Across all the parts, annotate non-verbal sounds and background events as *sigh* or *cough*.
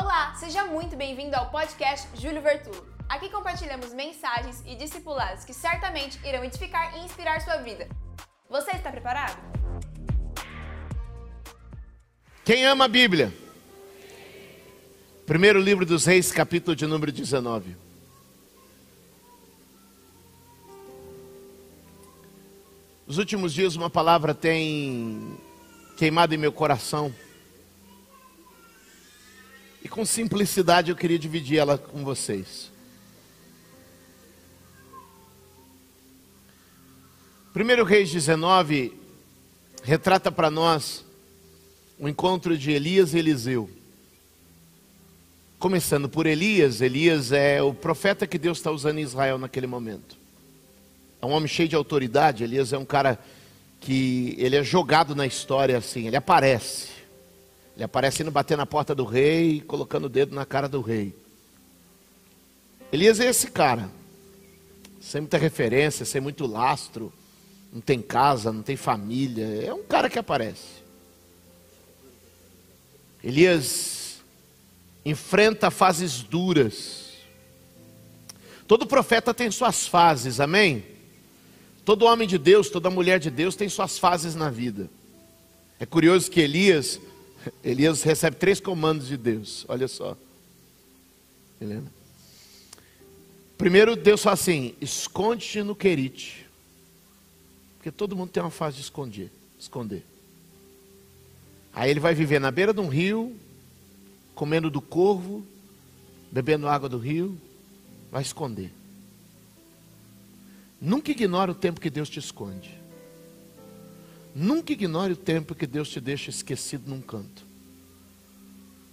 Olá, seja muito bem-vindo ao podcast Júlio Vertulo. Aqui compartilhamos mensagens e discipulados que certamente irão edificar e inspirar sua vida. Você está preparado? Quem ama a Bíblia? Primeiro livro dos Reis, capítulo de número 19. Nos últimos dias, uma palavra tem queimado em meu coração. E com simplicidade eu queria dividir ela com vocês. Primeiro Reis 19 retrata para nós o encontro de Elias e Eliseu. Começando por Elias, Elias é o profeta que Deus está usando em Israel naquele momento. É um homem cheio de autoridade, Elias é um cara que ele é jogado na história assim, ele aparece. Ele aparece indo bater na porta do rei, colocando o dedo na cara do rei. Elias é esse cara, sem muita referência, sem muito lastro, não tem casa, não tem família, é um cara que aparece. Elias enfrenta fases duras. Todo profeta tem suas fases, amém? Todo homem de Deus, toda mulher de Deus tem suas fases na vida. É curioso que Elias, Elias recebe três comandos de Deus. Olha só. Helena. Primeiro, Deus fala assim: esconde-te no querite. Porque todo mundo tem uma fase de esconder. esconder. Aí ele vai viver na beira de um rio, comendo do corvo, bebendo água do rio, vai esconder. Nunca ignore o tempo que Deus te esconde. Nunca ignore o tempo que Deus te deixa esquecido num canto.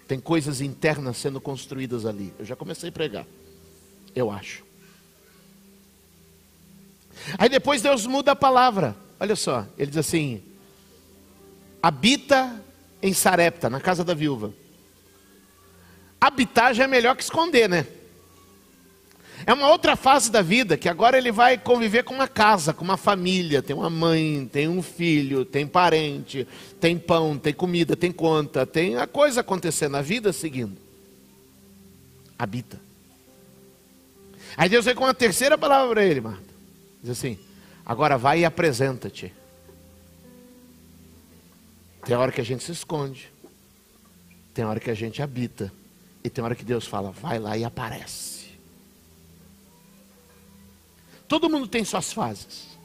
Tem coisas internas sendo construídas ali. Eu já comecei a pregar. Eu acho. Aí depois Deus muda a palavra. Olha só, ele diz assim: habita em Sarepta, na casa da viúva. Habitar já é melhor que esconder, né? É uma outra fase da vida que agora ele vai conviver com uma casa, com uma família, tem uma mãe, tem um filho, tem parente, tem pão, tem comida, tem conta, tem a coisa acontecendo, a vida seguindo. Habita. Aí Deus vem com uma terceira palavra para ele, Marta. Diz assim: agora vai e apresenta-te. Tem hora que a gente se esconde, tem hora que a gente habita, e tem hora que Deus fala: vai lá e aparece. Todo mundo tem suas fases.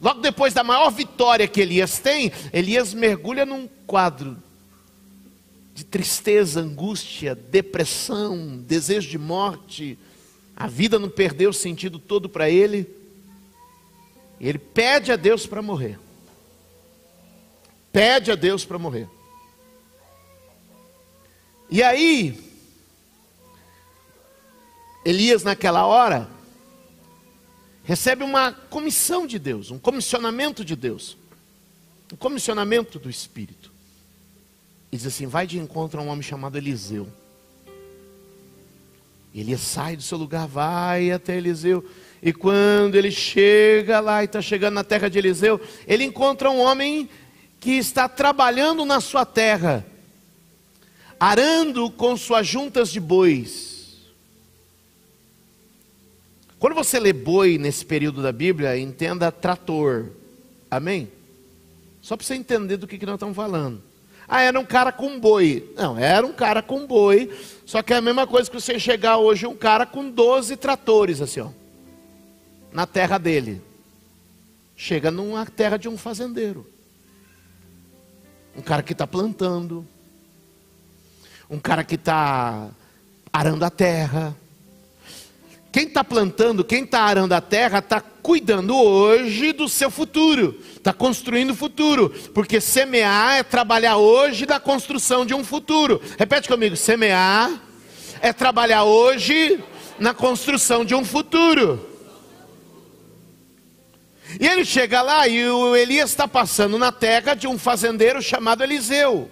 Logo depois da maior vitória que Elias tem, Elias mergulha num quadro de tristeza, angústia, depressão, desejo de morte. A vida não perdeu o sentido todo para ele. Ele pede a Deus para morrer. Pede a Deus para morrer. E aí, Elias, naquela hora, recebe uma comissão de Deus, um comissionamento de Deus, um comissionamento do Espírito. E diz assim: vai de encontro a um homem chamado Eliseu. Ele sai do seu lugar, vai até Eliseu. E quando ele chega lá e está chegando na terra de Eliseu, ele encontra um homem que está trabalhando na sua terra, arando com suas juntas de bois. Quando você lê boi nesse período da Bíblia, entenda trator. Amém? Só para você entender do que, que nós estamos falando. Ah, era um cara com boi. Não, era um cara com boi. Só que é a mesma coisa que você chegar hoje um cara com 12 tratores, assim, ó. Na terra dele. Chega numa terra de um fazendeiro. Um cara que está plantando. Um cara que está arando a terra. Quem está plantando, quem está arando a terra, está cuidando hoje do seu futuro, está construindo o futuro, porque semear é trabalhar hoje da construção de um futuro. Repete comigo: semear é trabalhar hoje na construção de um futuro. E ele chega lá e o Elias está passando na terra de um fazendeiro chamado Eliseu.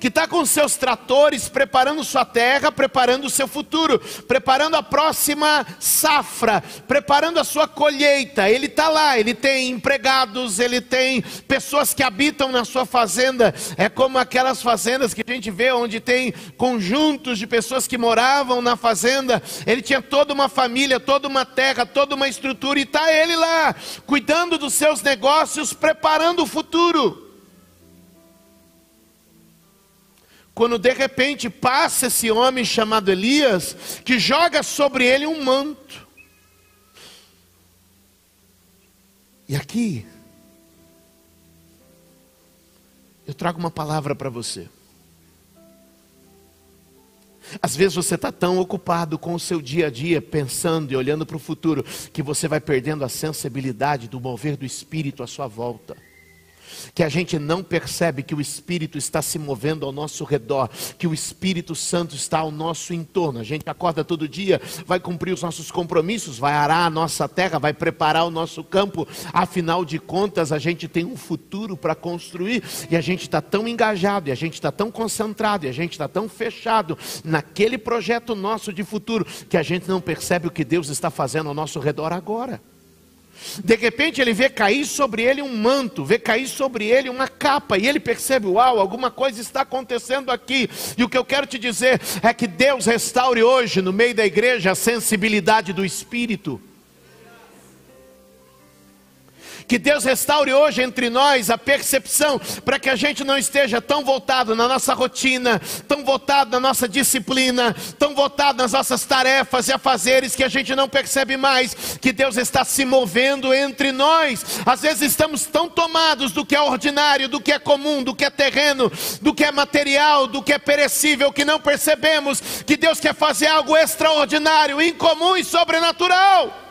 Que está com seus tratores preparando sua terra, preparando o seu futuro, preparando a próxima safra, preparando a sua colheita. Ele está lá, ele tem empregados, ele tem pessoas que habitam na sua fazenda. É como aquelas fazendas que a gente vê onde tem conjuntos de pessoas que moravam na fazenda. Ele tinha toda uma família, toda uma terra, toda uma estrutura e está ele lá, cuidando dos seus negócios, preparando o futuro. Quando de repente passa esse homem chamado Elias, que joga sobre ele um manto. E aqui, eu trago uma palavra para você. Às vezes você está tão ocupado com o seu dia a dia, pensando e olhando para o futuro, que você vai perdendo a sensibilidade do mover do Espírito à sua volta que a gente não percebe que o Espírito está se movendo ao nosso redor, que o Espírito Santo está ao nosso entorno. A gente acorda todo dia, vai cumprir os nossos compromissos, vai arar a nossa terra, vai preparar o nosso campo. Afinal de contas, a gente tem um futuro para construir e a gente está tão engajado, e a gente está tão concentrado, e a gente está tão fechado naquele projeto nosso de futuro que a gente não percebe o que Deus está fazendo ao nosso redor agora. De repente ele vê cair sobre ele um manto, vê cair sobre ele uma capa, e ele percebe: uau, alguma coisa está acontecendo aqui. E o que eu quero te dizer é que Deus restaure hoje, no meio da igreja, a sensibilidade do espírito. Que Deus restaure hoje entre nós a percepção, para que a gente não esteja tão voltado na nossa rotina, tão voltado na nossa disciplina, tão voltado nas nossas tarefas e afazeres, que a gente não percebe mais que Deus está se movendo entre nós. Às vezes estamos tão tomados do que é ordinário, do que é comum, do que é terreno, do que é material, do que é perecível, que não percebemos que Deus quer fazer algo extraordinário, incomum e sobrenatural.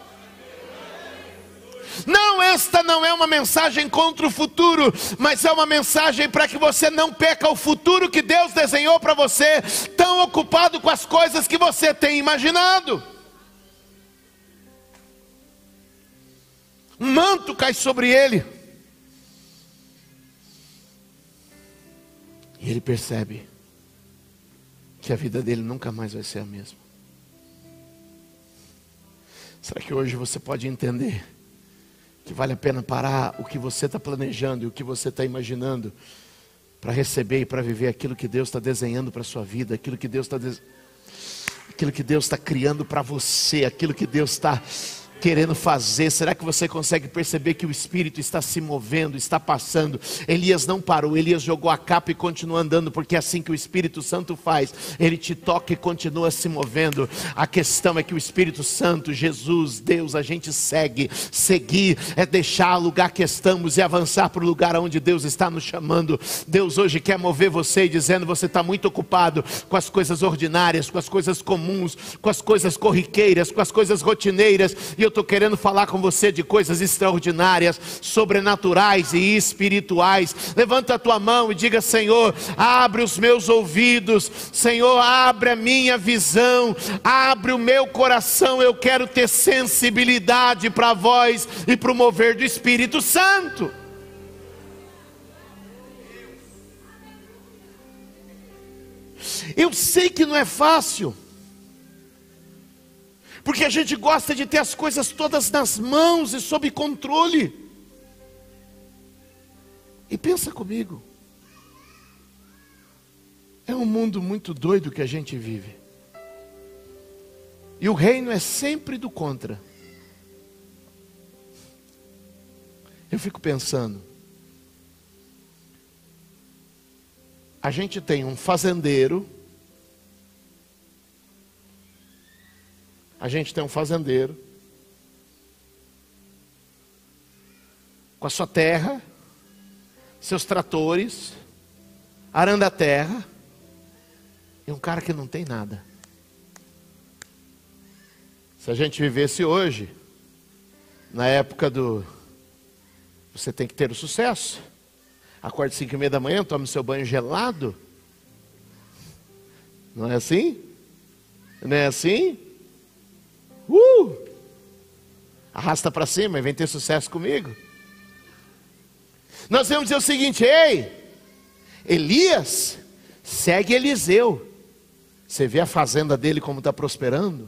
Não, esta não é uma mensagem contra o futuro, mas é uma mensagem para que você não peca o futuro que Deus desenhou para você, tão ocupado com as coisas que você tem imaginado. Um manto cai sobre ele. E ele percebe que a vida dele nunca mais vai ser a mesma. Será que hoje você pode entender? Que vale a pena parar o que você está planejando e o que você está imaginando para receber e para viver aquilo que Deus está desenhando para a sua vida, aquilo que Deus está aquilo que Deus está criando para você, aquilo que Deus está querendo fazer? Será que você consegue perceber que o Espírito está se movendo, está passando? Elias não parou, Elias jogou a capa e continua andando, porque é assim que o Espírito Santo faz. Ele te toca e continua se movendo. A questão é que o Espírito Santo, Jesus, Deus, a gente segue. Seguir é deixar o lugar que estamos e avançar para o lugar onde Deus está nos chamando. Deus hoje quer mover você dizendo: você está muito ocupado com as coisas ordinárias, com as coisas comuns, com as coisas corriqueiras, com as coisas rotineiras. E eu eu estou querendo falar com você de coisas extraordinárias, sobrenaturais e espirituais. Levanta a tua mão e diga: Senhor, abre os meus ouvidos, Senhor, abre a minha visão, abre o meu coração. Eu quero ter sensibilidade para a voz e para o mover do Espírito Santo. Eu sei que não é fácil. Porque a gente gosta de ter as coisas todas nas mãos e sob controle. E pensa comigo. É um mundo muito doido que a gente vive. E o reino é sempre do contra. Eu fico pensando. A gente tem um fazendeiro A gente tem um fazendeiro com a sua terra, seus tratores, arando a terra, e um cara que não tem nada. Se a gente vivesse hoje, na época do você tem que ter o sucesso. Acorde cinco e meia da manhã, tome seu banho gelado. Não é assim? Não é assim? Uh! Arrasta para cima e vem ter sucesso comigo. Nós vamos dizer o seguinte: ei, Elias Segue Eliseu. Você vê a fazenda dele como está prosperando?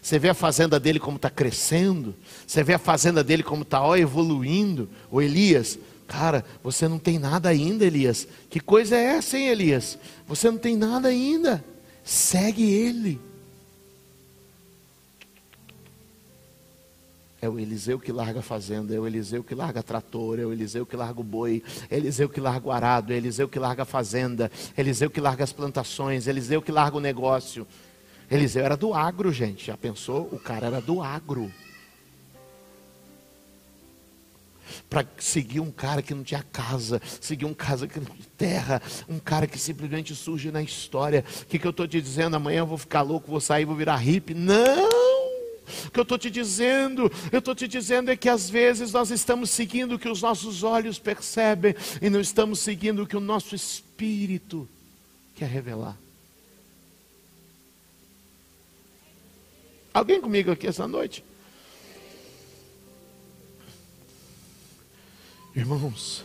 Você vê a fazenda dele como está crescendo? Você vê a fazenda dele como está evoluindo? O Elias, cara, você não tem nada ainda, Elias. Que coisa é essa, hein, Elias? Você não tem nada ainda. Segue ele. É o Eliseu que larga a fazenda, é o Eliseu que larga trator, é o Eliseu que larga o boi, é o Eliseu que larga o arado, é o Eliseu que larga a fazenda, é o Eliseu que larga as plantações, é o Eliseu que larga o negócio. Eliseu era do agro, gente. Já pensou? O cara era do agro. Para seguir um cara que não tinha casa, seguir um casa que não tinha terra, um cara que simplesmente surge na história. O que, que eu estou te dizendo? Amanhã eu vou ficar louco, vou sair, vou virar hippie. Não! O que eu estou te dizendo, eu estou te dizendo é que às vezes nós estamos seguindo o que os nossos olhos percebem e não estamos seguindo o que o nosso espírito quer revelar. Alguém comigo aqui essa noite? Irmãos,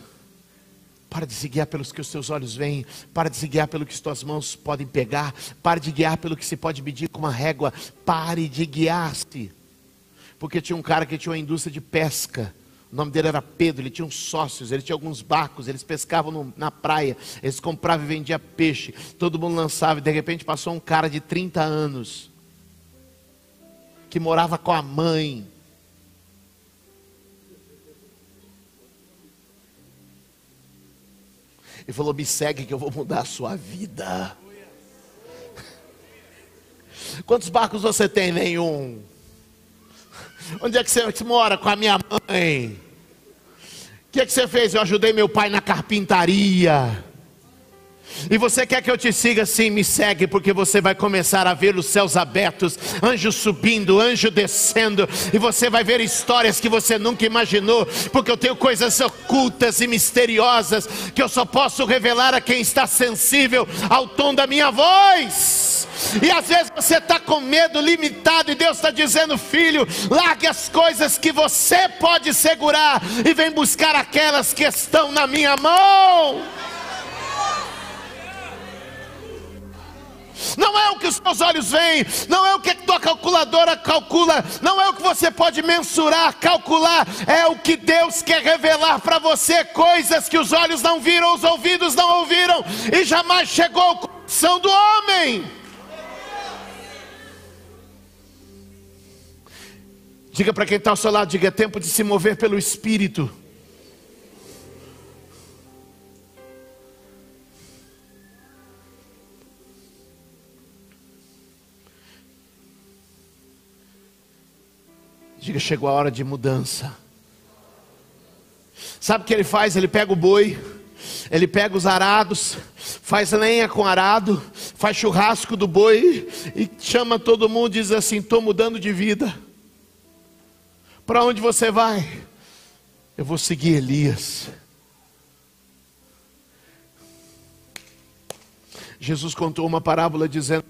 para de se guiar pelos que os seus olhos veem, para de se guiar pelo que as tuas mãos podem pegar, para de guiar pelo que se pode medir com uma régua, pare de guiar-se. Porque tinha um cara que tinha uma indústria de pesca, o nome dele era Pedro, ele tinha uns sócios, ele tinha alguns barcos, eles pescavam no, na praia, eles compravam e vendiam peixe, todo mundo lançava, e de repente passou um cara de 30 anos, que morava com a mãe, e falou: Me segue que eu vou mudar a sua vida. Quantos barcos você tem? Nenhum. Onde é que você mora? Com a minha mãe. O que, é que você fez? Eu ajudei meu pai na carpintaria. E você quer que eu te siga? Sim, me segue, porque você vai começar a ver os céus abertos, anjo subindo, anjo descendo, e você vai ver histórias que você nunca imaginou, porque eu tenho coisas ocultas e misteriosas que eu só posso revelar a quem está sensível ao tom da minha voz. E às vezes você está com medo limitado, e Deus está dizendo, filho, largue as coisas que você pode segurar e vem buscar aquelas que estão na minha mão. Não é o que os seus olhos veem, não é o que a tua calculadora calcula, não é o que você pode mensurar, calcular, é o que Deus quer revelar para você, coisas que os olhos não viram, os ouvidos não ouviram, e jamais chegou ao coração do homem. Diga para quem está ao seu lado, diga: é tempo de se mover pelo Espírito. Diga, chegou a hora de mudança. Sabe o que ele faz? Ele pega o boi, ele pega os arados, faz lenha com arado, faz churrasco do boi e chama todo mundo e diz assim: estou mudando de vida. Para onde você vai? Eu vou seguir Elias. Jesus contou uma parábola dizendo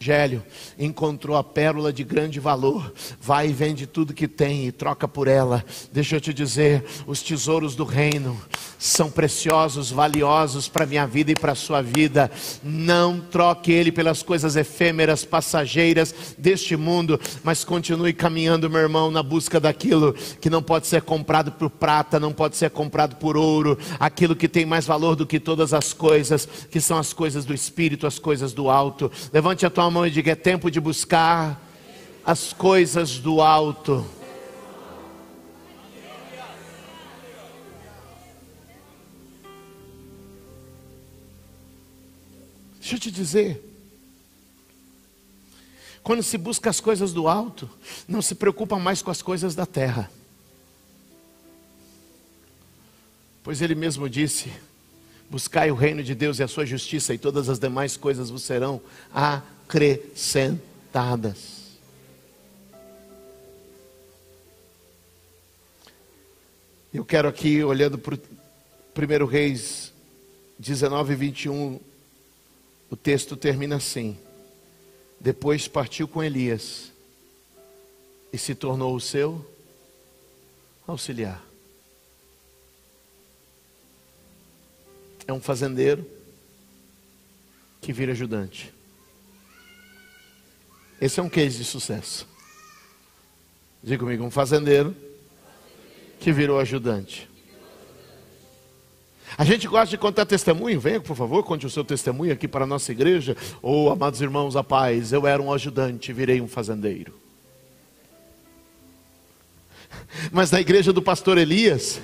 Evangelho, encontrou a pérola de grande valor, vai e vende tudo que tem e troca por ela. Deixa eu te dizer, os tesouros do reino são preciosos, valiosos para minha vida e para a sua vida. Não troque ele pelas coisas efêmeras, passageiras deste mundo, mas continue caminhando, meu irmão, na busca daquilo que não pode ser comprado por prata, não pode ser comprado por ouro, aquilo que tem mais valor do que todas as coisas, que são as coisas do espírito, as coisas do alto. Levante a tua mão e diga: é tempo de buscar as coisas do alto. Deixa eu te dizer. Quando se busca as coisas do alto, não se preocupa mais com as coisas da terra. Pois ele mesmo disse: Buscai o reino de Deus e a sua justiça, e todas as demais coisas vos serão acrescentadas. Eu quero aqui, olhando para o 1 Reis 19, 21, o texto termina assim: Depois partiu com Elias e se tornou o seu auxiliar. É um fazendeiro que vira ajudante. Esse é um case de sucesso. Diga comigo, um fazendeiro que virou ajudante. A gente gosta de contar testemunho. Venha, por favor, conte o seu testemunho aqui para a nossa igreja. Ou, oh, amados irmãos, a paz, eu era um ajudante, virei um fazendeiro. Mas na igreja do pastor Elias,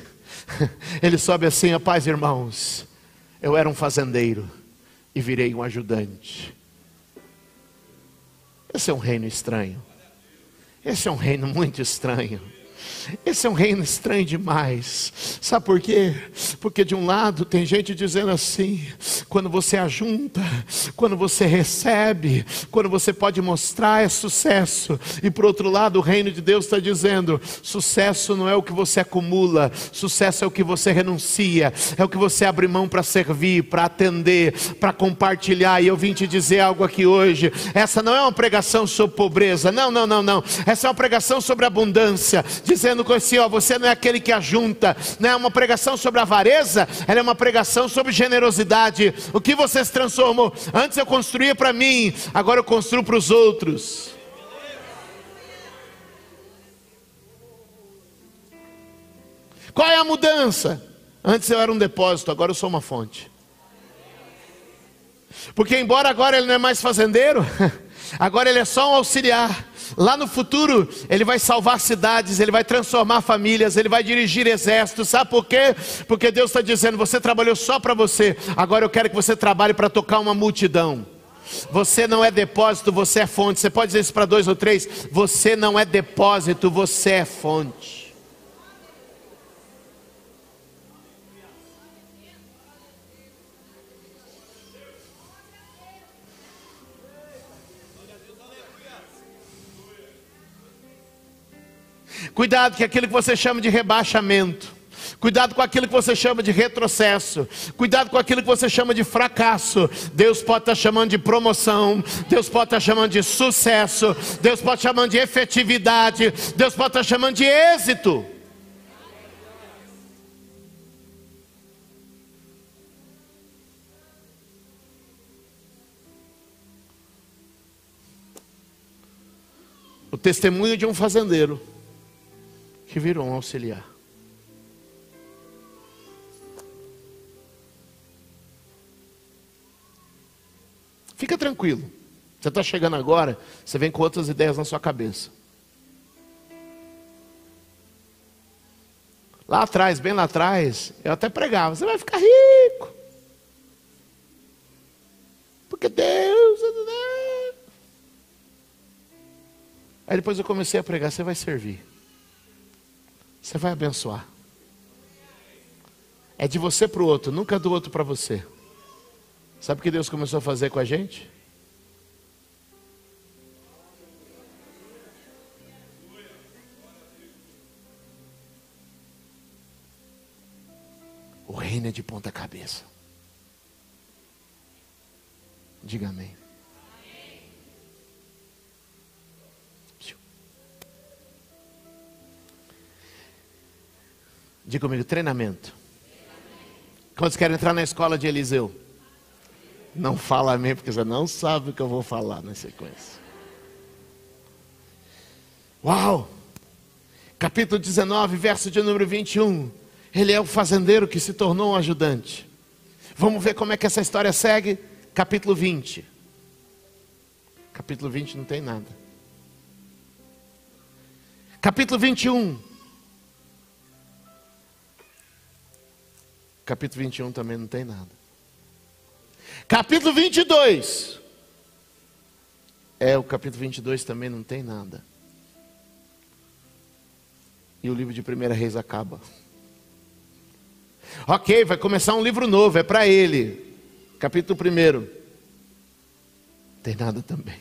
*laughs* ele sobe assim: a paz, irmãos, eu era um fazendeiro e virei um ajudante. Esse é um reino estranho. Esse é um reino muito estranho. Esse é um reino estranho demais. Sabe por quê? Porque de um lado tem gente dizendo assim: quando você ajunta, quando você recebe, quando você pode mostrar é sucesso. E por outro lado, o reino de Deus está dizendo: sucesso não é o que você acumula, sucesso é o que você renuncia, é o que você abre mão para servir, para atender, para compartilhar. E eu vim te dizer algo aqui hoje. Essa não é uma pregação sobre pobreza, não, não, não, não. Essa é uma pregação sobre abundância, dizendo dizendo assim: ó, você não é aquele que ajunta, não é uma pregação sobre avareza, ela é uma pregação sobre generosidade. O que você se transformou? Antes eu construía para mim, agora eu construo para os outros. Qual é a mudança? Antes eu era um depósito, agora eu sou uma fonte. Porque embora agora ele não é mais fazendeiro, *laughs* agora ele é só um auxiliar. Lá no futuro, ele vai salvar cidades, ele vai transformar famílias, ele vai dirigir exércitos. Sabe por quê? Porque Deus está dizendo: você trabalhou só para você, agora eu quero que você trabalhe para tocar uma multidão. Você não é depósito, você é fonte. Você pode dizer isso para dois ou três: você não é depósito, você é fonte. Cuidado com aquilo que você chama de rebaixamento. Cuidado com aquilo que você chama de retrocesso. Cuidado com aquilo que você chama de fracasso. Deus pode estar chamando de promoção. Deus pode estar chamando de sucesso. Deus pode estar chamando de efetividade. Deus pode estar chamando de êxito. O testemunho de um fazendeiro que virou um auxiliar. Fica tranquilo. Você está chegando agora, você vem com outras ideias na sua cabeça. Lá atrás, bem lá atrás, eu até pregava: você vai ficar rico. Porque Deus. Aí depois eu comecei a pregar: você vai servir. Você vai abençoar. É de você para o outro, nunca do outro para você. Sabe o que Deus começou a fazer com a gente? O reino é de ponta cabeça. Diga amém. Diga comigo, treinamento. Quantos querem entrar na escola de Eliseu? Não fala amém, porque você não sabe o que eu vou falar na sequência. Uau! Capítulo 19, verso de número 21. Ele é o fazendeiro que se tornou um ajudante. Vamos ver como é que essa história segue. Capítulo 20. Capítulo 20 não tem nada. Capítulo 21. Capítulo 21 também não tem nada. Capítulo 22. É, o capítulo 22 também não tem nada. E o livro de 1 Reis acaba. Ok, vai começar um livro novo, é para ele. Capítulo 1. Tem nada também.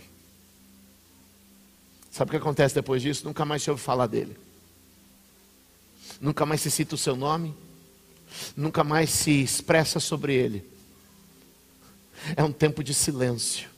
Sabe o que acontece depois disso? Nunca mais se ouve falar dele. Nunca mais se cita o seu nome nunca mais se expressa sobre ele. É um tempo de silêncio.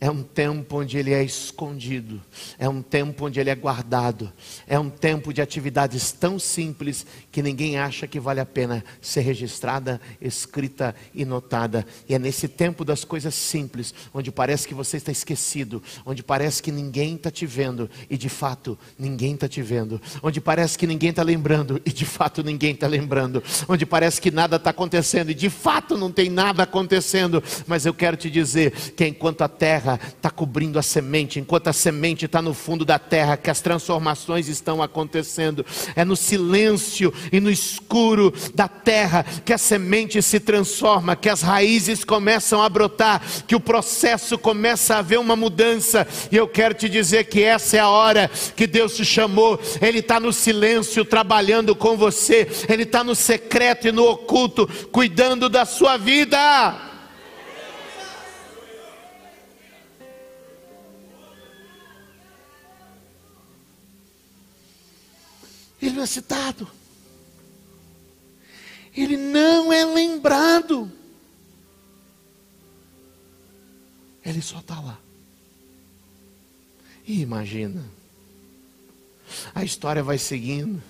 É um tempo onde ele é escondido, é um tempo onde ele é guardado, é um tempo de atividades tão simples que ninguém acha que vale a pena ser registrada, escrita e notada. E é nesse tempo das coisas simples, onde parece que você está esquecido, onde parece que ninguém está te vendo e de fato ninguém está te vendo, onde parece que ninguém está lembrando e de fato ninguém está lembrando, onde parece que nada está acontecendo e de fato não tem nada acontecendo. Mas eu quero te dizer que enquanto a terra está cobrindo a semente, enquanto a semente está no fundo da terra, que as transformações estão acontecendo. É no silêncio e no escuro da terra que a semente se transforma, que as raízes começam a brotar, que o processo começa a haver uma mudança. E eu quero te dizer que essa é a hora que Deus te chamou. Ele está no silêncio trabalhando com você, Ele está no secreto e no oculto, cuidando da sua vida. Ele não é citado. Ele não é lembrado. Ele só está lá. E imagina. A história vai seguindo.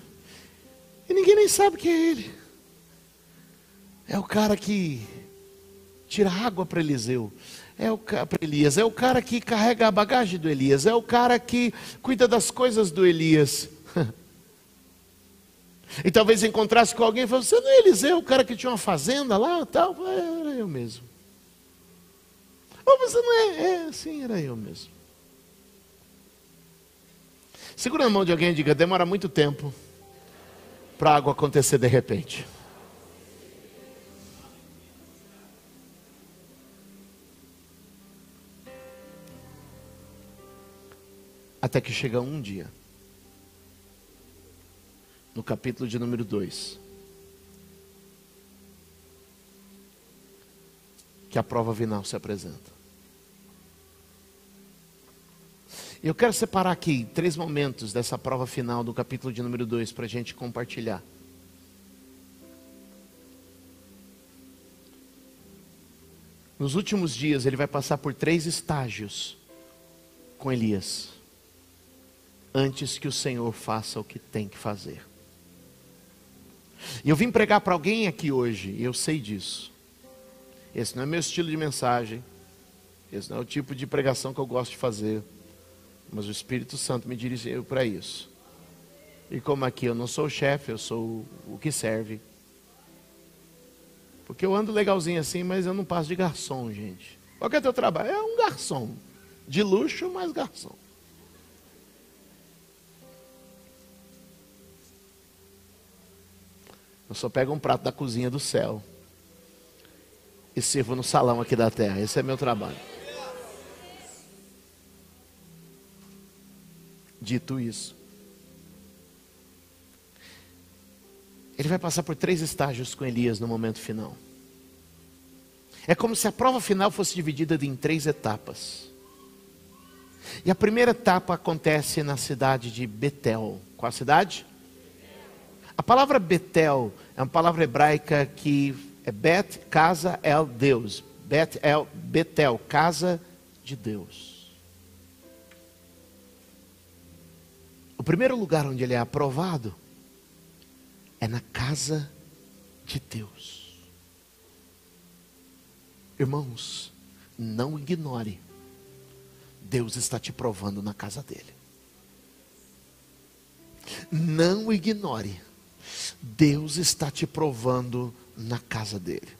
E ninguém nem sabe quem é ele. É o cara que tira água para Eliseu. É o para Elias, é o cara que carrega a bagagem do Elias, é o cara que cuida das coisas do Elias. *laughs* E talvez encontrasse com alguém e falasse: Você não é Eliseu, o cara que tinha uma fazenda lá tal? É, era eu mesmo. Ou você não é? É, sim, era eu mesmo. Segura a mão de alguém e diga: Demora muito tempo para algo acontecer de repente. Até que chega um dia no capítulo de número 2. Que a prova final se apresenta. Eu quero separar aqui três momentos dessa prova final do capítulo de número 2 para a gente compartilhar. Nos últimos dias, ele vai passar por três estágios com Elias, antes que o Senhor faça o que tem que fazer. E eu vim pregar para alguém aqui hoje, e eu sei disso. Esse não é meu estilo de mensagem, esse não é o tipo de pregação que eu gosto de fazer, mas o Espírito Santo me dirigiu para isso. E como aqui eu não sou o chefe, eu sou o que serve. Porque eu ando legalzinho assim, mas eu não passo de garçom, gente. Qual que é teu trabalho? É um garçom. De luxo, mas garçom. Eu só pego um prato da cozinha do céu e sirvo no salão aqui da terra. Esse é meu trabalho. Dito isso, ele vai passar por três estágios com Elias no momento final. É como se a prova final fosse dividida em três etapas. E a primeira etapa acontece na cidade de Betel. Qual a cidade? A palavra Betel é uma palavra hebraica que é Bet, casa, El, Deus. Bet, El, Betel, casa de Deus. O primeiro lugar onde ele é aprovado é na casa de Deus. Irmãos, não ignore. Deus está te provando na casa dele. Não ignore. Deus está te provando na casa dele.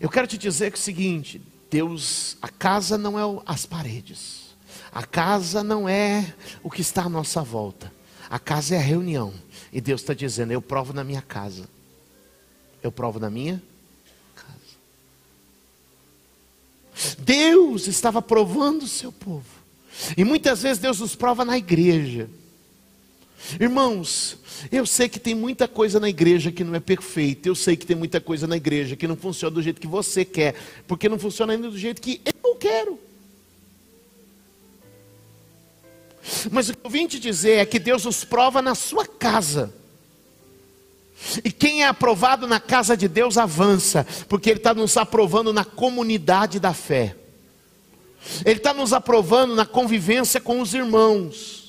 Eu quero te dizer que é o seguinte: Deus, a casa não é as paredes, a casa não é o que está à nossa volta, a casa é a reunião. E Deus está dizendo: Eu provo na minha casa, eu provo na minha casa. Deus estava provando o seu povo, e muitas vezes Deus nos prova na igreja. Irmãos, eu sei que tem muita coisa na igreja que não é perfeita, eu sei que tem muita coisa na igreja que não funciona do jeito que você quer, porque não funciona ainda do jeito que eu quero. Mas o que eu vim te dizer é que Deus nos prova na sua casa. E quem é aprovado na casa de Deus avança, porque Ele está nos aprovando na comunidade da fé, Ele está nos aprovando na convivência com os irmãos.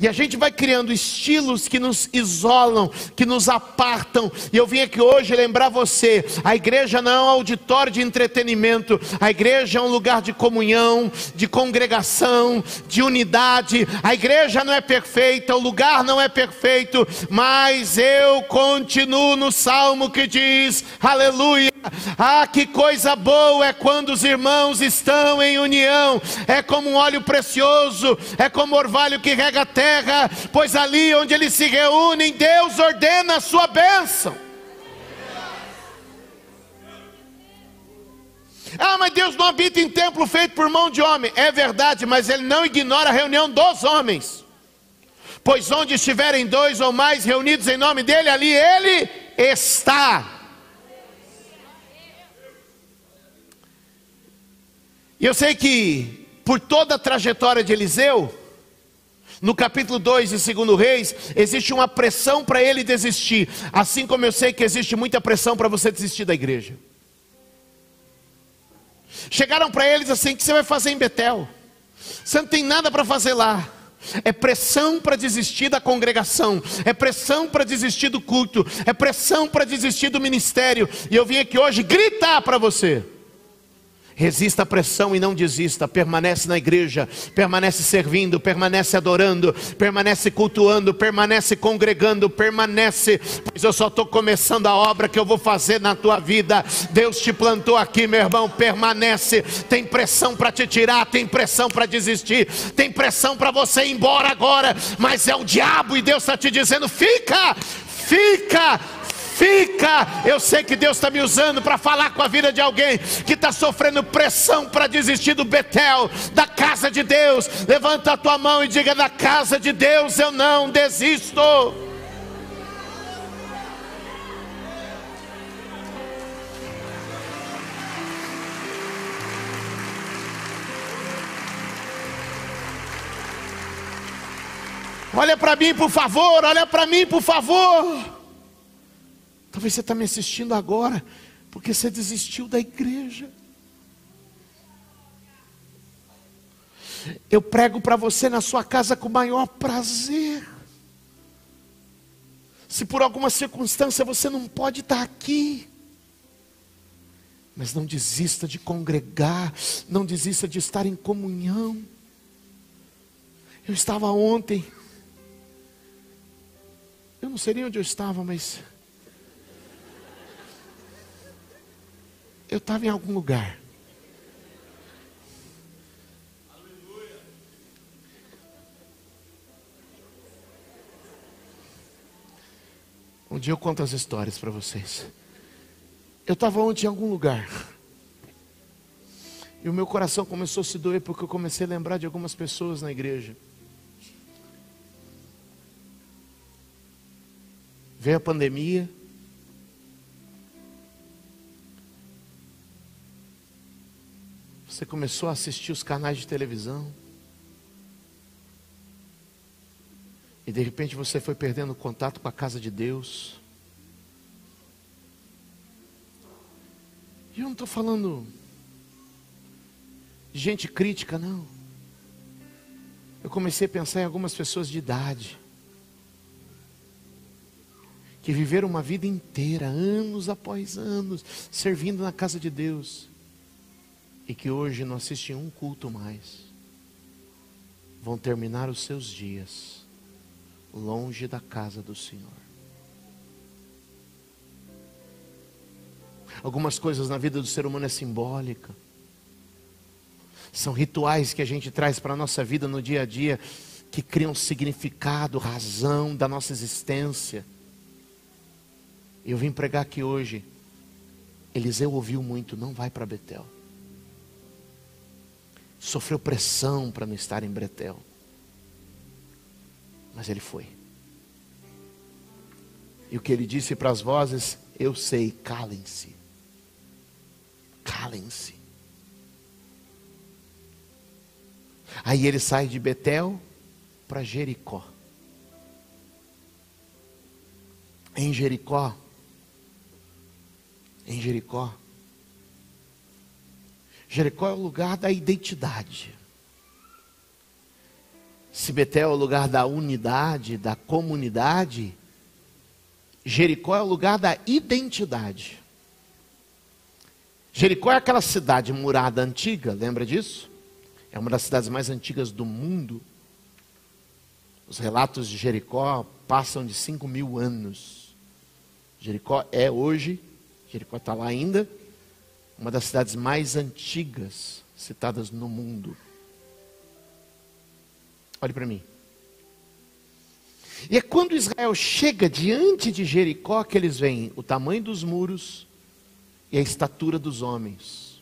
E a gente vai criando estilos que nos isolam, que nos apartam. E eu vim aqui hoje lembrar você: a igreja não é um auditório de entretenimento, a igreja é um lugar de comunhão, de congregação, de unidade. A igreja não é perfeita, o lugar não é perfeito, mas eu continuo no salmo que diz: Aleluia. Ah, que coisa boa é quando os irmãos estão em união, é como um óleo precioso, é como orvalho que rega terra, pois ali onde eles se reúnem, Deus ordena a sua bênção. Ah, mas Deus não habita em templo feito por mão de homem. É verdade, mas Ele não ignora a reunião dos homens. Pois onde estiverem dois ou mais reunidos em nome dEle, ali Ele está. E eu sei que, por toda a trajetória de Eliseu, no capítulo 2 de 2 Reis, existe uma pressão para ele desistir, assim como eu sei que existe muita pressão para você desistir da igreja. Chegaram para eles assim: o que você vai fazer em Betel? Você não tem nada para fazer lá. É pressão para desistir da congregação, é pressão para desistir do culto, é pressão para desistir do ministério. E eu vim aqui hoje gritar para você. Resista à pressão e não desista. Permanece na igreja, permanece servindo, permanece adorando, permanece cultuando, permanece congregando, permanece, pois eu só estou começando a obra que eu vou fazer na tua vida. Deus te plantou aqui, meu irmão. Permanece. Tem pressão para te tirar, tem pressão para desistir, tem pressão para você ir embora agora, mas é o diabo e Deus está te dizendo: fica, fica, Fica, eu sei que Deus está me usando para falar com a vida de alguém que está sofrendo pressão para desistir do Betel, da casa de Deus. Levanta a tua mão e diga: da casa de Deus eu não desisto. Olha para mim, por favor, olha para mim, por favor. Talvez você está me assistindo agora, porque você desistiu da igreja. Eu prego para você na sua casa com o maior prazer. Se por alguma circunstância você não pode estar aqui, mas não desista de congregar, não desista de estar em comunhão. Eu estava ontem, eu não sei nem onde eu estava, mas Eu estava em algum lugar. Um dia eu conto as histórias para vocês. Eu estava ontem em algum lugar. E o meu coração começou a se doer porque eu comecei a lembrar de algumas pessoas na igreja. Veio a pandemia. Você começou a assistir os canais de televisão. E de repente você foi perdendo contato com a casa de Deus. E eu não estou falando de gente crítica, não. Eu comecei a pensar em algumas pessoas de idade. Que viveram uma vida inteira, anos após anos, servindo na casa de Deus e que hoje não assistem um culto mais, vão terminar os seus dias longe da casa do Senhor. Algumas coisas na vida do ser humano é simbólica. São rituais que a gente traz para a nossa vida no dia a dia que criam significado, razão da nossa existência. Eu vim pregar aqui hoje. Eliseu ouviu muito, não vai para Betel sofreu pressão para não estar em Bretel. Mas ele foi. E o que ele disse para as vozes, eu sei, calem-se. Calem-se. Aí ele sai de Betel para Jericó. em Jericó, em Jericó, Jericó é o lugar da identidade. Se Betel é o lugar da unidade, da comunidade, Jericó é o lugar da identidade. Jericó é aquela cidade murada antiga, lembra disso? É uma das cidades mais antigas do mundo. Os relatos de Jericó passam de 5 mil anos. Jericó é hoje, Jericó está lá ainda, uma das cidades mais antigas citadas no mundo. Olhe para mim. E é quando Israel chega diante de Jericó que eles veem o tamanho dos muros e a estatura dos homens.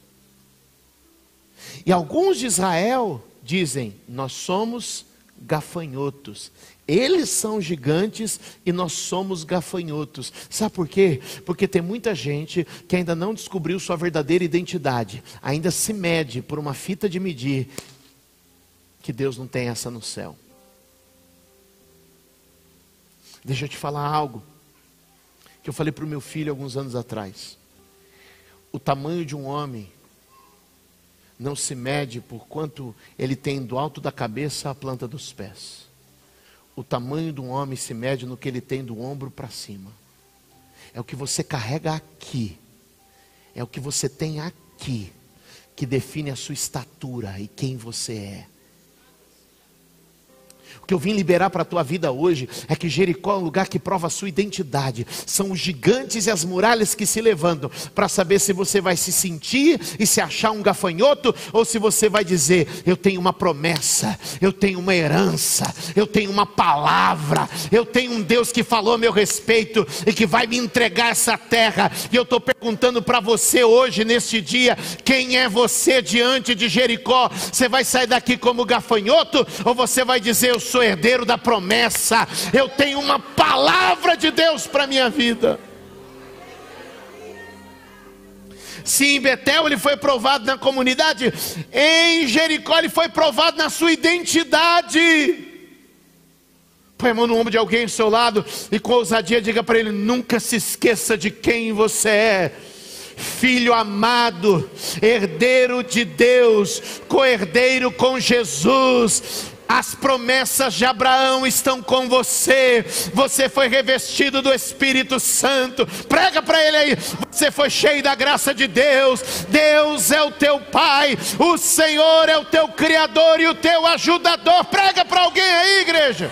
E alguns de Israel dizem: Nós somos gafanhotos. Eles são gigantes e nós somos gafanhotos. Sabe por quê? Porque tem muita gente que ainda não descobriu sua verdadeira identidade, ainda se mede por uma fita de medir que Deus não tem essa no céu. Deixa eu te falar algo que eu falei para o meu filho alguns anos atrás. O tamanho de um homem não se mede por quanto ele tem do alto da cabeça à planta dos pés. O tamanho um homem se mede no que ele tem do ombro para cima. É o que você carrega aqui. É o que você tem aqui que define a sua estatura e quem você é. O que eu vim liberar para a tua vida hoje é que Jericó é um lugar que prova a sua identidade. São os gigantes e as muralhas que se levantam para saber se você vai se sentir e se achar um gafanhoto ou se você vai dizer: Eu tenho uma promessa, eu tenho uma herança, eu tenho uma palavra, eu tenho um Deus que falou a meu respeito e que vai me entregar essa terra. E eu estou perguntando para você hoje, neste dia: quem é você diante de Jericó? Você vai sair daqui como gafanhoto ou você vai dizer: Eu sou sou herdeiro da promessa, eu tenho uma palavra de Deus para a minha vida. Se em Betel ele foi provado na comunidade, em Jericó ele foi provado na sua identidade. Põe a mão no ombro de alguém do seu lado e com ousadia diga para ele: nunca se esqueça de quem você é filho amado, herdeiro de Deus, co-herdeiro com Jesus, as promessas de Abraão estão com você. Você foi revestido do Espírito Santo. Prega para ele aí. Você foi cheio da graça de Deus. Deus é o teu Pai. O Senhor é o teu Criador e o teu ajudador. Prega para alguém aí, igreja.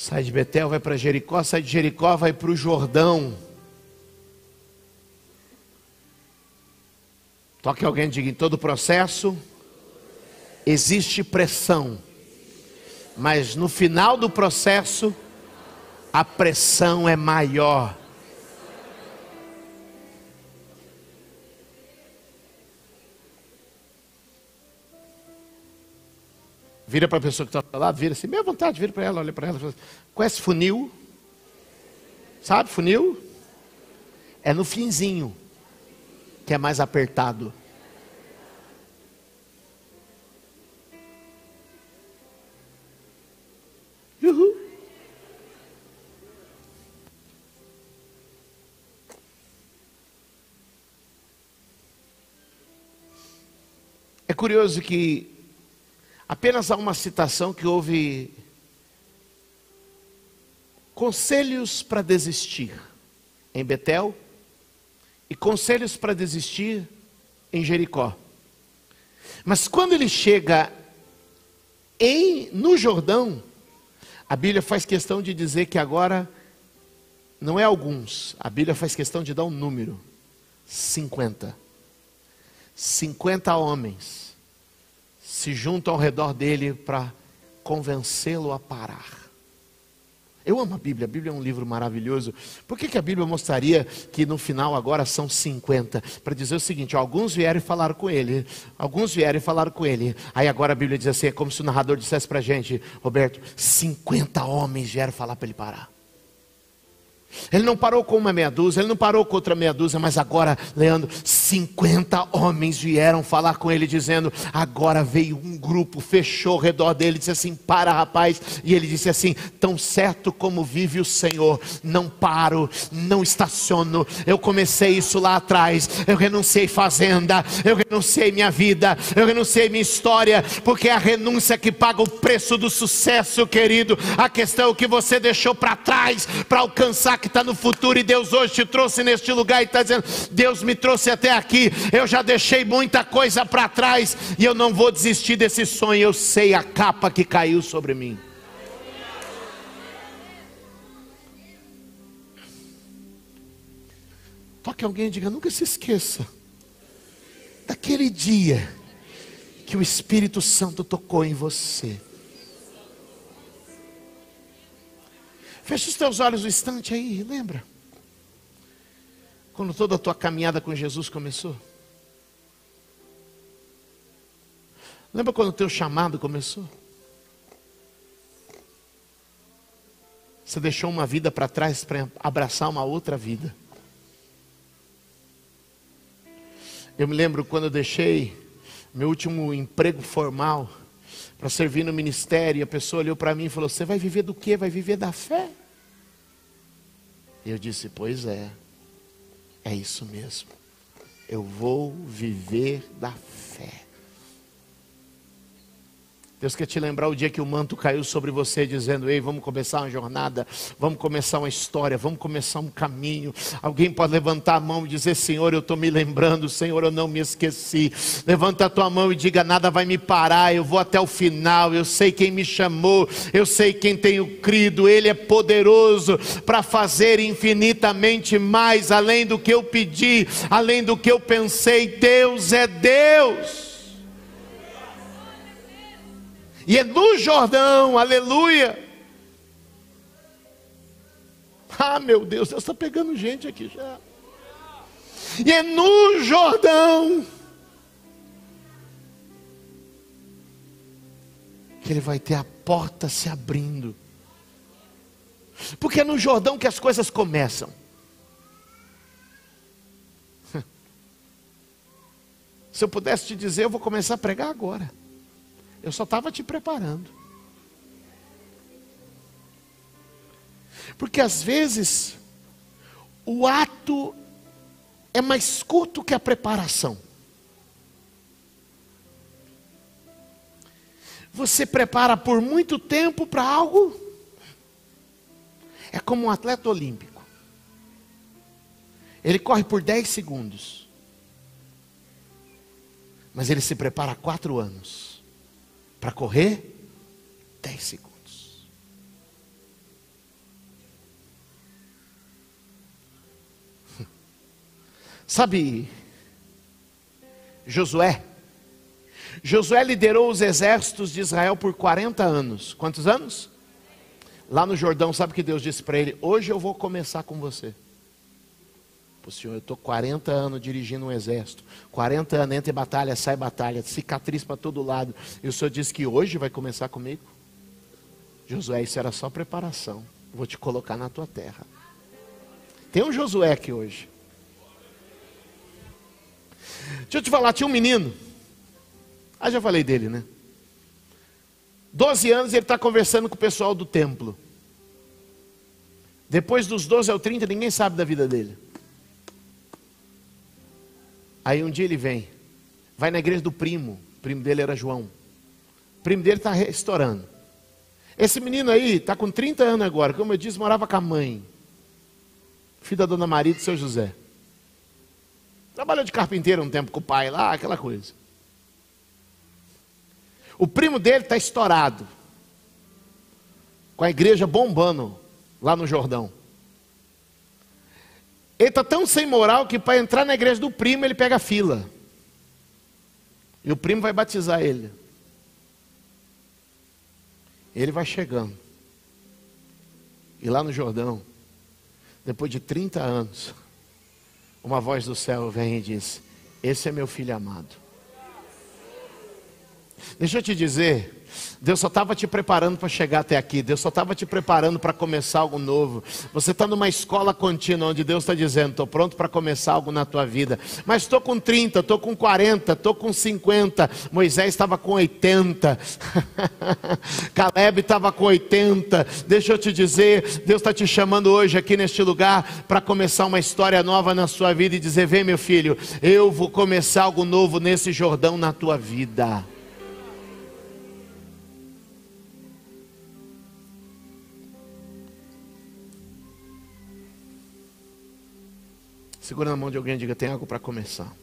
Sai de Betel, vai para Jericó, sai de Jericó, vai para o Jordão. Toque alguém diga: em todo processo existe pressão, mas no final do processo a pressão é maior. Vira para a pessoa que está lá, vira assim, meia vontade, vira para ela, olha para ela. Fala, Conhece funil? Sabe funil? É no finzinho, que é mais apertado. Uhul. É curioso que Apenas há uma citação que houve conselhos para desistir em Betel e conselhos para desistir em Jericó. Mas quando ele chega em no Jordão, a Bíblia faz questão de dizer que agora não é alguns, a Bíblia faz questão de dar um número: 50. 50 homens se juntam ao redor dele para convencê-lo a parar. Eu amo a Bíblia, a Bíblia é um livro maravilhoso. Por que, que a Bíblia mostraria que no final agora são 50? Para dizer o seguinte: alguns vieram e falaram com ele, alguns vieram e falaram com ele. Aí agora a Bíblia diz assim: é como se o narrador dissesse para a gente, Roberto, 50 homens vieram falar para ele parar. Ele não parou com uma meia dúzia, ele não parou com outra meia dúzia, mas agora, Leandro, 50 homens vieram falar com ele, dizendo: agora veio um grupo, fechou ao redor dele, disse assim: para, rapaz. E ele disse assim: tão certo como vive o Senhor, não paro, não estaciono. Eu comecei isso lá atrás, eu renunciei fazenda, eu renunciei minha vida, eu renunciei minha história, porque é a renúncia que paga o preço do sucesso, querido. A questão é que você deixou para trás para alcançar que está no futuro e Deus hoje te trouxe neste lugar e está dizendo: Deus me trouxe até aqui, eu já deixei muita coisa para trás e eu não vou desistir desse sonho. Eu sei a capa que caiu sobre mim. Toque alguém e diga: nunca se esqueça daquele dia que o Espírito Santo tocou em você. Feche os teus olhos um instante aí, lembra? Quando toda a tua caminhada com Jesus começou? Lembra quando o teu chamado começou? Você deixou uma vida para trás para abraçar uma outra vida. Eu me lembro quando eu deixei meu último emprego formal para servir no ministério, a pessoa olhou para mim e falou: Você vai viver do quê? Vai viver da fé? Eu disse: Pois é, é isso mesmo. Eu vou viver da fé. Deus quer te lembrar o dia que o manto caiu sobre você, dizendo: Ei, vamos começar uma jornada, vamos começar uma história, vamos começar um caminho. Alguém pode levantar a mão e dizer: Senhor, eu estou me lembrando, Senhor, eu não me esqueci. Levanta a tua mão e diga: Nada vai me parar, eu vou até o final. Eu sei quem me chamou, eu sei quem tenho crido, Ele é poderoso para fazer infinitamente mais, além do que eu pedi, além do que eu pensei. Deus é Deus. E é no Jordão, aleluia. Ah, meu Deus, Deus está pegando gente aqui já. E é no Jordão que ele vai ter a porta se abrindo. Porque é no Jordão que as coisas começam. *laughs* Se eu pudesse te dizer, eu vou começar a pregar agora. Eu só estava te preparando. Porque às vezes o ato é mais curto que a preparação. Você prepara por muito tempo para algo. É como um atleta olímpico. Ele corre por 10 segundos. Mas ele se prepara há quatro anos para correr 10 segundos. *laughs* Sabe, Josué? Josué liderou os exércitos de Israel por 40 anos. Quantos anos? Lá no Jordão, sabe o que Deus disse para ele? Hoje eu vou começar com você. Pô, senhor, eu estou 40 anos dirigindo um exército. 40 anos, entra batalha, sai batalha, cicatriz para todo lado. E o senhor disse que hoje vai começar comigo? Josué, isso era só preparação. Vou te colocar na tua terra. Tem um Josué aqui hoje. Deixa eu te falar, tinha um menino. Ah, já falei dele, né? 12 anos ele está conversando com o pessoal do templo. Depois dos 12 ao 30, ninguém sabe da vida dele. Aí um dia ele vem, vai na igreja do primo, o primo dele era João. O primo dele está restaurando. Esse menino aí está com 30 anos agora, como eu disse, morava com a mãe, filho da dona Maria de seu José. Trabalhou de carpinteiro um tempo com o pai lá, aquela coisa. O primo dele está estourado, com a igreja bombando lá no Jordão. Ele está tão sem moral que para entrar na igreja do primo ele pega fila. E o primo vai batizar ele. Ele vai chegando. E lá no Jordão, depois de 30 anos, uma voz do céu vem e diz: Esse é meu filho amado. Deixa eu te dizer, Deus só estava te preparando para chegar até aqui. Deus só estava te preparando para começar algo novo. Você está numa escola contínua onde Deus está dizendo: estou pronto para começar algo na tua vida. Mas estou com 30, estou com 40, estou com 50. Moisés estava com 80. *laughs* Caleb estava com 80. Deixa eu te dizer: Deus está te chamando hoje aqui neste lugar para começar uma história nova na sua vida e dizer: vem, meu filho, eu vou começar algo novo nesse Jordão na tua vida. Segura na mão de alguém e diga: tem algo para começar.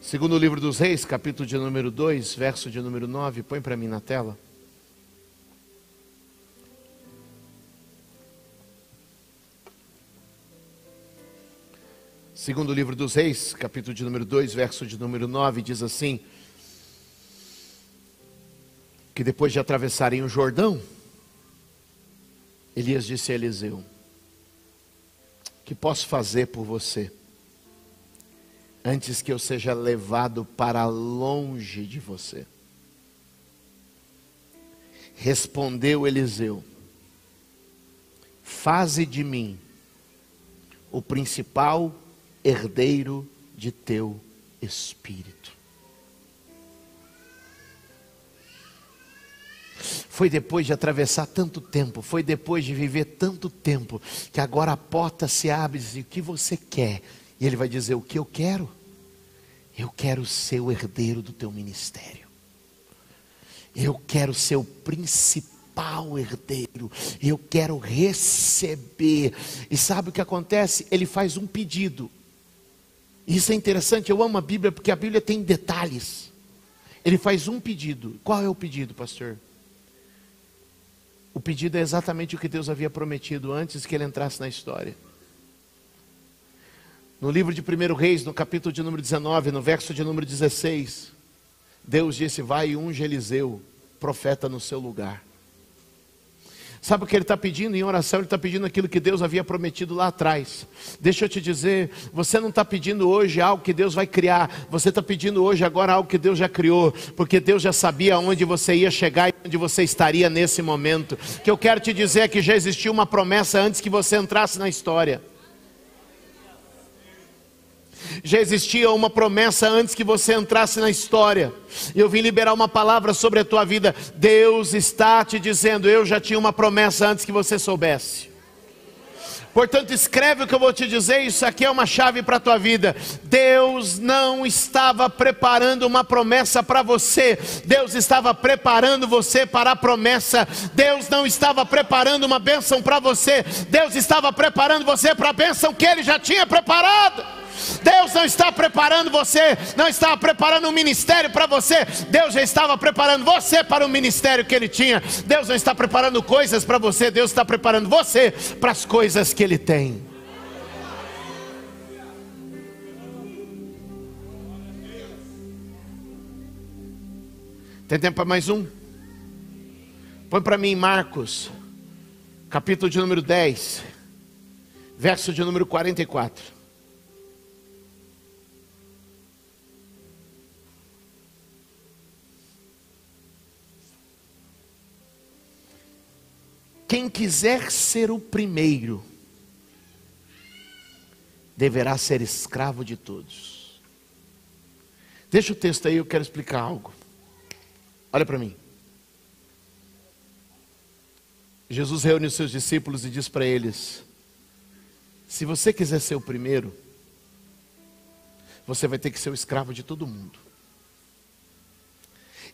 Segundo o livro dos Reis, capítulo de número 2, verso de número 9, põe para mim na tela. Segundo o livro dos Reis, capítulo de número 2, verso de número 9, diz assim: Que depois de atravessarem o Jordão, Elias disse a Eliseu: Que posso fazer por você antes que eu seja levado para longe de você? Respondeu Eliseu: Faze de mim o principal herdeiro de teu espírito. Foi depois de atravessar tanto tempo, foi depois de viver tanto tempo, que agora a porta se abre e diz: O que você quer? E ele vai dizer: O que eu quero? Eu quero ser o herdeiro do teu ministério. Eu quero ser o principal herdeiro. Eu quero receber. E sabe o que acontece? Ele faz um pedido. Isso é interessante. Eu amo a Bíblia porque a Bíblia tem detalhes. Ele faz um pedido. Qual é o pedido, pastor? O pedido é exatamente o que Deus havia prometido antes que ele entrasse na história. No livro de 1 Reis, no capítulo de número 19, no verso de número 16, Deus disse: Vai e unge Eliseu, profeta no seu lugar. Sabe o que ele está pedindo em oração? Ele está pedindo aquilo que Deus havia prometido lá atrás. Deixa eu te dizer, você não está pedindo hoje algo que Deus vai criar, você está pedindo hoje agora algo que Deus já criou, porque Deus já sabia onde você ia chegar e onde você estaria nesse momento. O que eu quero te dizer é que já existia uma promessa antes que você entrasse na história. Já existia uma promessa antes que você entrasse na história. Eu vim liberar uma palavra sobre a tua vida. Deus está te dizendo: Eu já tinha uma promessa antes que você soubesse. Portanto, escreve o que eu vou te dizer, isso aqui é uma chave para a tua vida. Deus não estava preparando uma promessa para você, Deus estava preparando você para a promessa. Deus não estava preparando uma bênção para você, Deus estava preparando você para a bênção que Ele já tinha preparado. Deus não está preparando você, não estava preparando um ministério para você, Deus já estava preparando você para o ministério que Ele tinha. Deus não está preparando coisas para você, Deus está preparando você para as coisas que Ele tem. Tem tempo para mais um? Põe para mim Marcos, capítulo de número 10, verso de número 44. Quem quiser ser o primeiro, deverá ser escravo de todos. Deixa o texto aí, eu quero explicar algo. Olha para mim. Jesus reúne os seus discípulos e diz para eles: Se você quiser ser o primeiro, você vai ter que ser o escravo de todo mundo.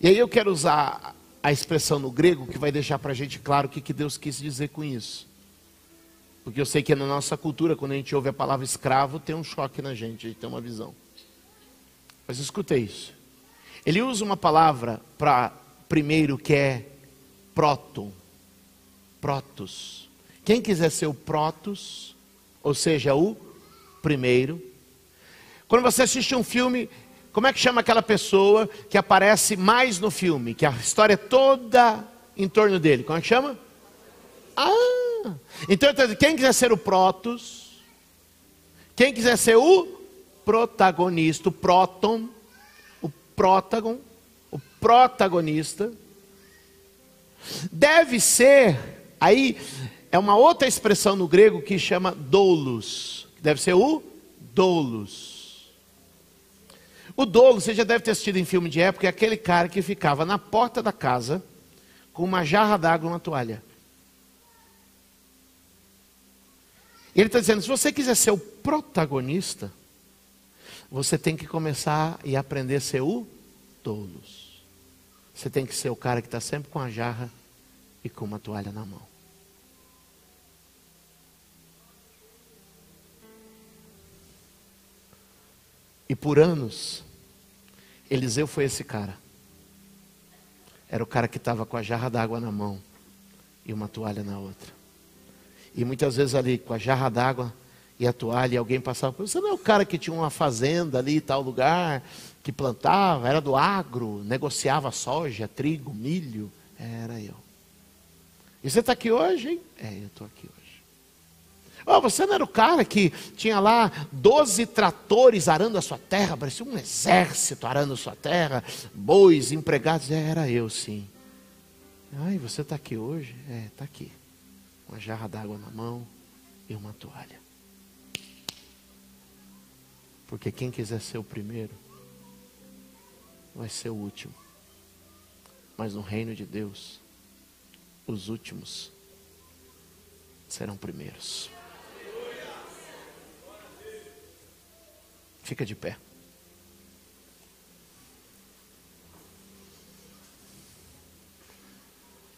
E aí eu quero usar a expressão no grego que vai deixar para a gente claro o que, que Deus quis dizer com isso. Porque eu sei que na nossa cultura, quando a gente ouve a palavra escravo, tem um choque na gente, a gente tem uma visão. Mas escuta isso. Ele usa uma palavra para primeiro que é proto. Protos. Quem quiser ser o protos, ou seja, o primeiro. Quando você assiste um filme, Como é que chama aquela pessoa que aparece mais no filme, que a história é toda em torno dele? Como é que chama? Ah! Então, quem quiser ser o Protos, quem quiser ser o protagonista, o próton, o prótagon, o protagonista, deve ser, aí é uma outra expressão no grego que chama doulos, deve ser o doulos. O dolo, você já deve ter assistido em filme de época, é aquele cara que ficava na porta da casa com uma jarra d'água e uma toalha. Ele está dizendo: se você quiser ser o protagonista, você tem que começar e aprender a ser o tolos. Você tem que ser o cara que está sempre com a jarra e com uma toalha na mão. E por anos, Eliseu foi esse cara. Era o cara que estava com a jarra d'água na mão e uma toalha na outra. E muitas vezes ali com a jarra d'água e a toalha, alguém passava, você não é o cara que tinha uma fazenda ali tal lugar, que plantava, era do agro, negociava soja, trigo, milho? Era eu. E você está aqui hoje, hein? É, eu estou aqui hoje. Oh, você não era o cara que tinha lá 12 tratores arando a sua terra, parecia um exército arando a sua terra, bois, empregados. É, era eu, sim. Ai, você está aqui hoje? É, está aqui. Uma jarra d'água na mão e uma toalha. Porque quem quiser ser o primeiro, vai ser o último. Mas no reino de Deus, os últimos serão primeiros. Fica de pé.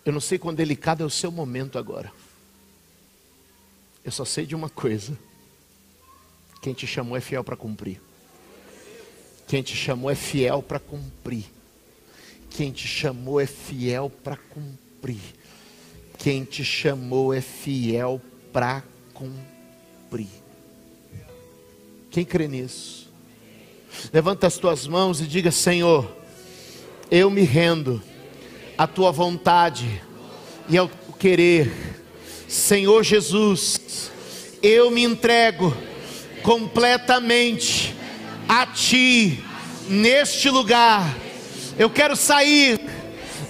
Eu não sei quão delicado é o seu momento agora. Eu só sei de uma coisa. Quem te chamou é fiel para cumprir. Quem te chamou é fiel para cumprir. Quem te chamou é fiel para cumprir. Quem te chamou é fiel para cumprir. Quem crê nisso? Levanta as tuas mãos e diga: Senhor, eu me rendo à tua vontade e ao querer. Senhor Jesus, eu me entrego completamente a ti neste lugar. Eu quero sair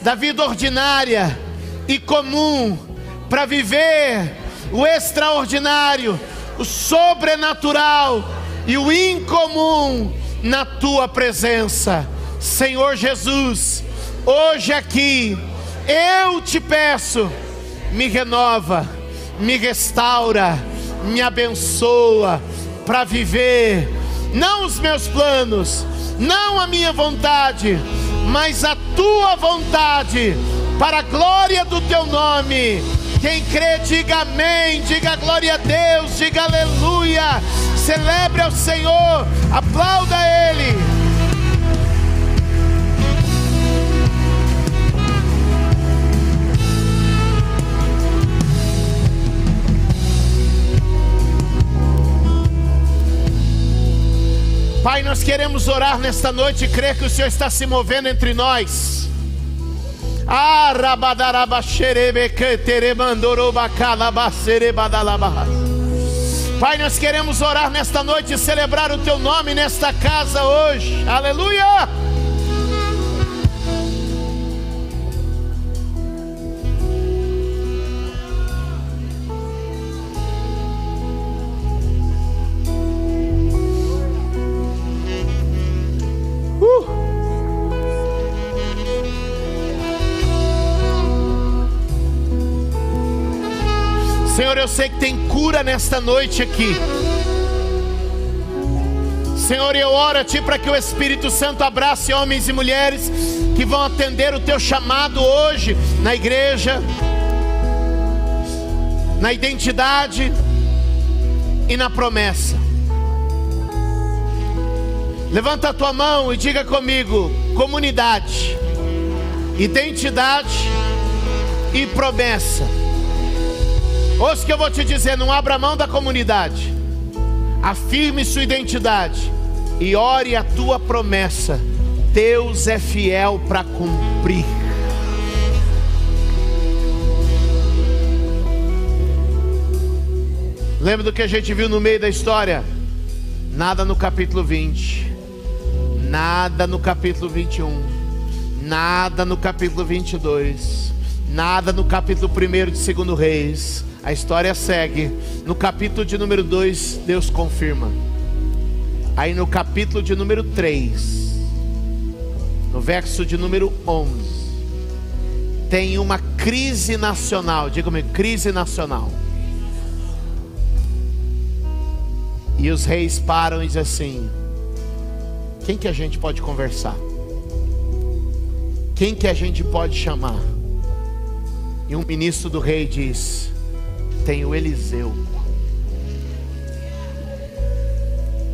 da vida ordinária e comum para viver o extraordinário, o sobrenatural e o incomum na tua presença. Senhor Jesus, hoje aqui, eu te peço, me renova, me restaura, me abençoa para viver, não os meus planos, não a minha vontade, mas a tua vontade, para a glória do teu nome. Quem crê, diga amém, diga glória a Deus, diga aleluia. Celebre ao Senhor, aplauda Ele. Pai, nós queremos orar nesta noite e crer que o Senhor está se movendo entre nós. Pai, nós queremos orar nesta noite e celebrar o Teu nome nesta casa hoje. Aleluia! Sei que tem cura nesta noite aqui. Senhor, eu oro a Ti para que o Espírito Santo abrace homens e mulheres que vão atender o Teu chamado hoje na igreja, na identidade e na promessa. Levanta a tua mão e diga comigo: comunidade, identidade e promessa. Ouça o que eu vou te dizer: não abra mão da comunidade, afirme sua identidade e ore a tua promessa. Deus é fiel para cumprir. Lembra do que a gente viu no meio da história? Nada no capítulo 20, nada no capítulo 21, nada no capítulo 22, nada no capítulo 1 de 2 Reis. A história segue. No capítulo de número 2, Deus confirma. Aí no capítulo de número 3, no verso de número 11, tem uma crise nacional. Diga-me, crise nacional. E os reis param e dizem assim: Quem que a gente pode conversar? Quem que a gente pode chamar? E um ministro do rei diz: Tem o Eliseu.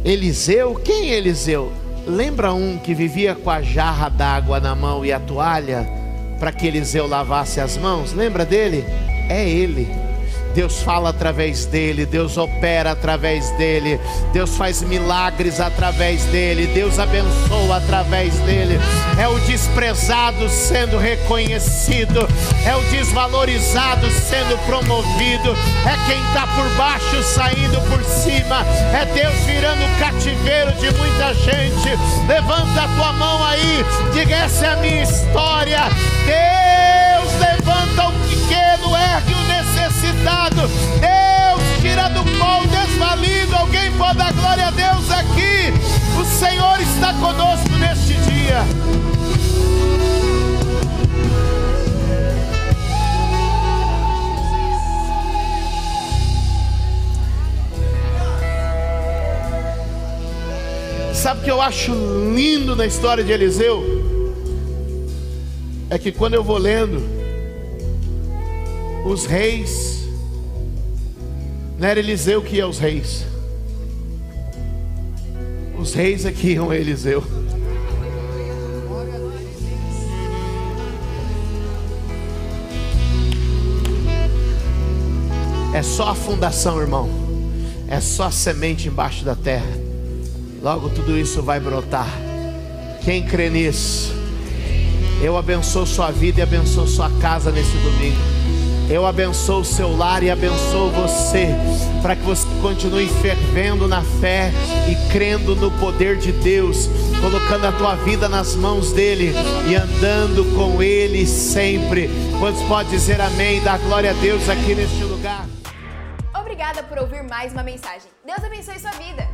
Eliseu? Quem é Eliseu? Lembra um que vivia com a jarra d'água na mão e a toalha para que Eliseu lavasse as mãos? Lembra dele? É ele. Deus fala através dele, Deus opera através dele, Deus faz milagres através dele, Deus abençoa através dele. É o desprezado sendo reconhecido, é o desvalorizado sendo promovido, é quem está por baixo saindo por cima, é Deus virando o cativeiro de muita gente. Levanta a tua mão aí, diga: essa é a minha história. Deus levanta o pequeno, ergue o necessitado. Deus tira do pão desvalido. Alguém pode dar glória a Deus aqui. O Senhor está conosco neste dia. Sabe o que eu acho lindo na história de Eliseu? É que quando eu vou lendo, os reis, não era Eliseu que ia aos reis, os reis é que iam a Eliseu. É só a fundação, irmão. É só a semente embaixo da terra. Logo tudo isso vai brotar. Quem crê nisso? Eu abençoo sua vida e abençoo sua casa nesse domingo. Eu abençoo o seu lar e abençoo você, para que você continue fervendo na fé e crendo no poder de Deus, colocando a tua vida nas mãos dEle e andando com Ele sempre. Quantos pode dizer amém? Dar glória a Deus aqui neste lugar. Obrigada por ouvir mais uma mensagem. Deus abençoe sua vida.